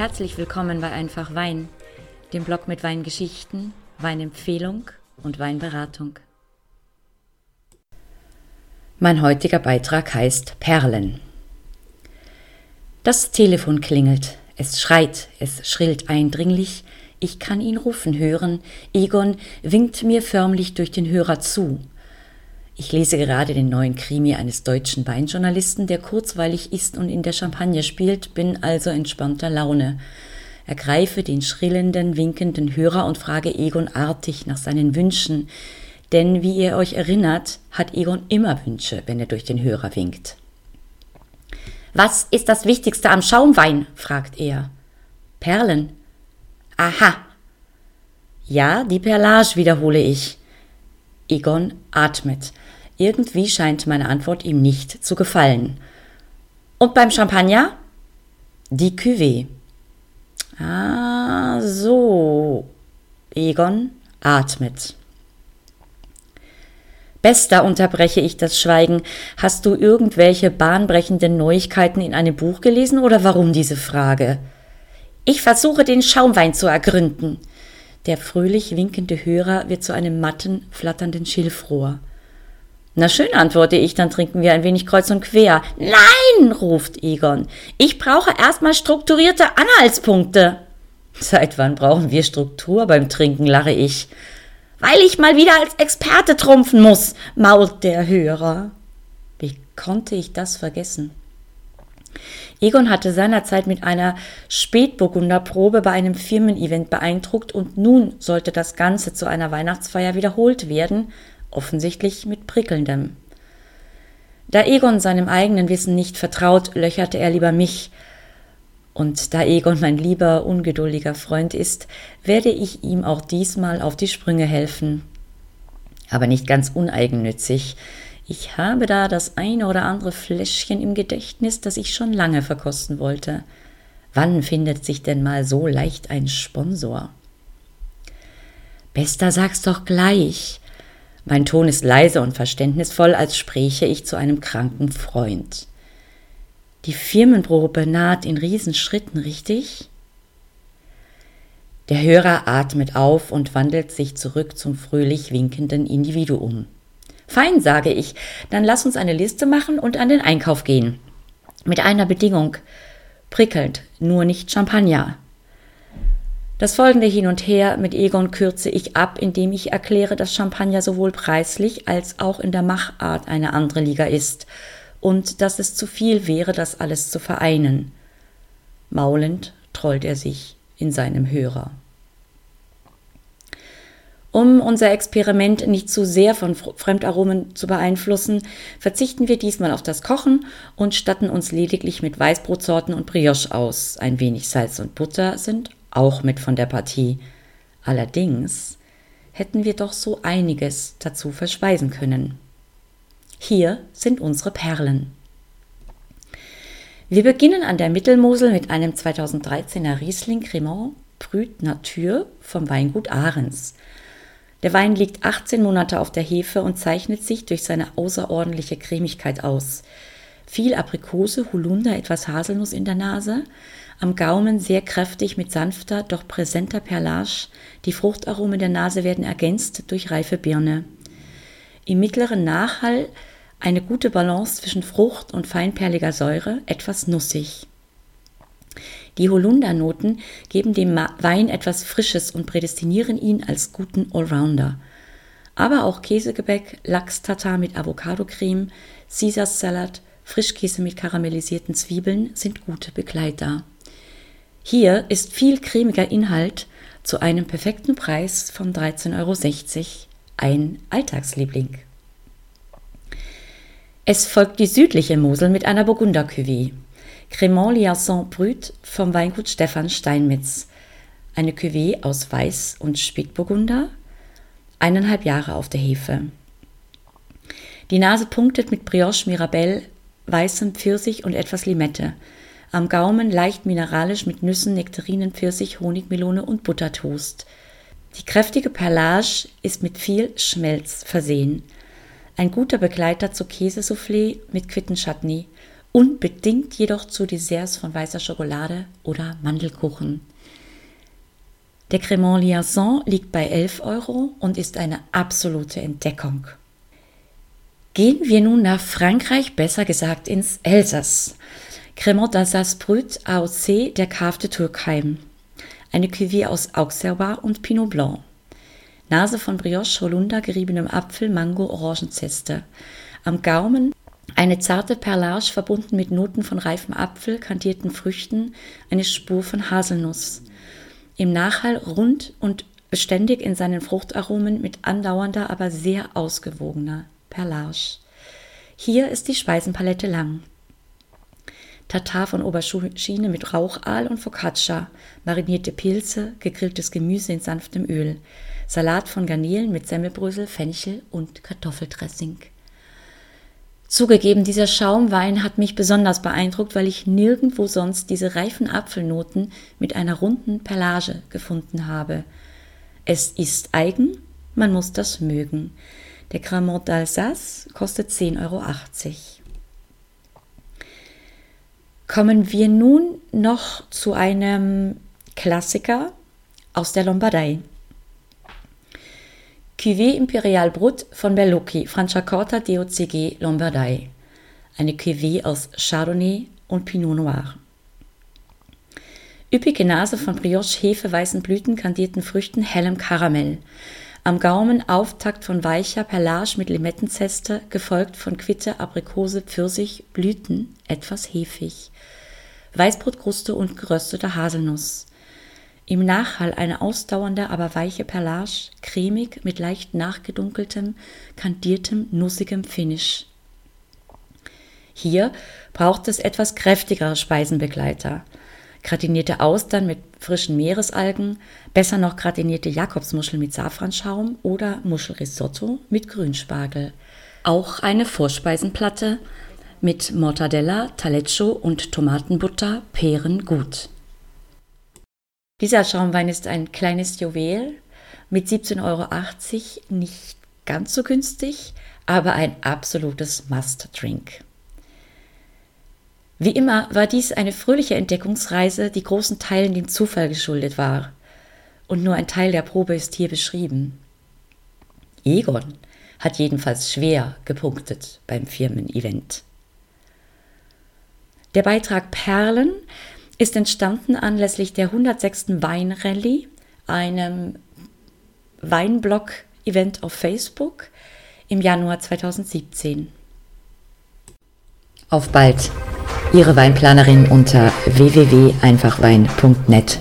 Herzlich willkommen bei Einfach Wein, dem Blog mit Weingeschichten, Weinempfehlung und Weinberatung. Mein heutiger Beitrag heißt Perlen. Das Telefon klingelt, es schreit, es schrillt eindringlich, ich kann ihn rufen hören, Egon winkt mir förmlich durch den Hörer zu. Ich lese gerade den neuen Krimi eines deutschen Weinjournalisten, der kurzweilig ist und in der Champagne spielt, bin also entspannter Laune. Ergreife den schrillenden, winkenden Hörer und frage Egon artig nach seinen Wünschen, denn wie ihr euch erinnert, hat Egon immer Wünsche, wenn er durch den Hörer winkt. Was ist das Wichtigste am Schaumwein? fragt er. Perlen. Aha. Ja, die Perlage, wiederhole ich. Egon atmet. Irgendwie scheint meine Antwort ihm nicht zu gefallen. Und beim Champagner? Die Cuvée. Ah, so. Egon atmet. Bester, unterbreche ich das Schweigen. Hast du irgendwelche bahnbrechenden Neuigkeiten in einem Buch gelesen oder warum diese Frage? Ich versuche den Schaumwein zu ergründen. Der fröhlich winkende Hörer wird zu einem matten, flatternden Schilfrohr. Na schön, antworte ich, dann trinken wir ein wenig kreuz und quer. Nein, ruft Egon. Ich brauche erstmal strukturierte Anhaltspunkte. Seit wann brauchen wir Struktur beim Trinken, lache ich. Weil ich mal wieder als Experte trumpfen muss, mault der Hörer. Wie konnte ich das vergessen? Egon hatte seinerzeit mit einer Spätburgunderprobe bei einem Firmen-Event beeindruckt und nun sollte das Ganze zu einer Weihnachtsfeier wiederholt werden, offensichtlich mit prickelndem. Da Egon seinem eigenen Wissen nicht vertraut, löcherte er lieber mich, und da Egon mein lieber, ungeduldiger Freund ist, werde ich ihm auch diesmal auf die Sprünge helfen. Aber nicht ganz uneigennützig, ich habe da das eine oder andere Fläschchen im Gedächtnis, das ich schon lange verkosten wollte. Wann findet sich denn mal so leicht ein Sponsor? Bester, sag's doch gleich. Mein Ton ist leise und verständnisvoll, als spräche ich zu einem kranken Freund. Die Firmenprobe naht in Riesenschritten, richtig? Der Hörer atmet auf und wandelt sich zurück zum fröhlich winkenden Individuum. Fein, sage ich, dann lass uns eine Liste machen und an den Einkauf gehen. Mit einer Bedingung. Prickelnd, nur nicht Champagner. Das folgende Hin und Her mit Egon kürze ich ab, indem ich erkläre, dass Champagner sowohl preislich als auch in der Machart eine andere Liga ist und dass es zu viel wäre, das alles zu vereinen. Maulend trollt er sich in seinem Hörer. Um unser Experiment nicht zu sehr von Fremdaromen zu beeinflussen, verzichten wir diesmal auf das Kochen und statten uns lediglich mit Weißbrotsorten und Brioche aus. Ein wenig Salz und Butter sind auch mit von der Partie. Allerdings hätten wir doch so einiges dazu verspeisen können. Hier sind unsere Perlen. Wir beginnen an der Mittelmosel mit einem 2013er Riesling Cremant Brüt Natur vom Weingut Ahrens. Der Wein liegt 18 Monate auf der Hefe und zeichnet sich durch seine außerordentliche Cremigkeit aus. Viel Aprikose, Holunder, etwas Haselnuss in der Nase, am Gaumen sehr kräftig mit sanfter, doch präsenter Perlage. Die Fruchtaromen der Nase werden ergänzt durch reife Birne. Im mittleren Nachhall eine gute Balance zwischen Frucht und feinperliger Säure, etwas nussig. Die Holundernoten geben dem Wein etwas Frisches und prädestinieren ihn als guten Allrounder. Aber auch Käsegebäck, Lachs-Tatar mit Avocado-Creme, Caesar Salad, Frischkäse mit karamellisierten Zwiebeln sind gute Begleiter. Hier ist viel cremiger Inhalt zu einem perfekten Preis von 13,60 Euro. Ein Alltagsliebling. Es folgt die südliche Mosel mit einer Burgunder-Cuvée. Cremant Liaison Brut vom Weingut Stefan Steinmitz. Eine Cuvée aus Weiß- und Spätburgunder, eineinhalb Jahre auf der Hefe. Die Nase punktet mit Brioche Mirabelle, weißem Pfirsich und etwas Limette. Am Gaumen leicht mineralisch mit Nüssen, Nektarinen, Pfirsich, Honigmelone und Buttertoast. Die kräftige Perlage ist mit viel Schmelz versehen. Ein guter Begleiter zu Käsesoufflé mit Quittenchutney unbedingt jedoch zu Desserts von weißer Schokolade oder Mandelkuchen. Der Cremant Liaison liegt bei 11 Euro und ist eine absolute Entdeckung. Gehen wir nun nach Frankreich, besser gesagt ins Elsass. Cremant d'Alsace Brut AOC der Cave Turkheim. Eine Cuvée aus Auxerrois und Pinot Blanc. Nase von Brioche, Holunder, geriebenem Apfel, Mango, Orangenzeste. Am Gaumen eine zarte Perlage verbunden mit Noten von reifem Apfel, kandierten Früchten, eine Spur von Haselnuss. Im Nachhall rund und beständig in seinen Fruchtaromen mit andauernder, aber sehr ausgewogener Perlage. Hier ist die Speisenpalette lang. Tatar von Aubergine mit Rauchaal und Focaccia, marinierte Pilze, gegrilltes Gemüse in sanftem Öl, Salat von Garnelen mit Semmelbrösel, Fenchel und Kartoffeldressing. Zugegeben, dieser Schaumwein hat mich besonders beeindruckt, weil ich nirgendwo sonst diese reifen Apfelnoten mit einer runden Perlage gefunden habe. Es ist eigen, man muss das mögen. Der Cremant d'Alsace kostet 10,80 Euro. Kommen wir nun noch zu einem Klassiker aus der Lombardei. Cuvée Imperial Brut von Bellocchi, Franciacorta DOCG Lombardei. Eine Cuvée aus Chardonnay und Pinot Noir. Üppige Nase von Brioche, Hefe, weißen Blüten, kandierten Früchten, hellem Karamell. Am Gaumen Auftakt von weicher Perlage mit Limettenzeste, gefolgt von Quitte, Aprikose, Pfirsich, Blüten, etwas hefig. Weißbrotkruste und geröstete Haselnuss. Im Nachhall eine ausdauernde, aber weiche Perlage, cremig mit leicht nachgedunkeltem, kandiertem, nussigem Finish. Hier braucht es etwas kräftigere Speisenbegleiter. Gratinierte Austern mit frischen Meeresalgen, besser noch gratinierte Jakobsmuscheln mit Safranschaum oder Muschelrisotto mit Grünspargel. Auch eine Vorspeisenplatte mit Mortadella, Taleggio und Tomatenbutter Peeren gut. Dieser Schaumwein ist ein kleines Juwel mit 17,80 Euro, nicht ganz so günstig, aber ein absolutes Must-Drink. Wie immer war dies eine fröhliche Entdeckungsreise, die großen Teilen dem Zufall geschuldet war. Und nur ein Teil der Probe ist hier beschrieben. Egon hat jedenfalls schwer gepunktet beim Firmen-Event. Der Beitrag Perlen ist entstanden anlässlich der 106. Weinrallye, einem Weinblog-Event auf Facebook im Januar 2017. Auf bald! Ihre Weinplanerin unter www.einfachwein.net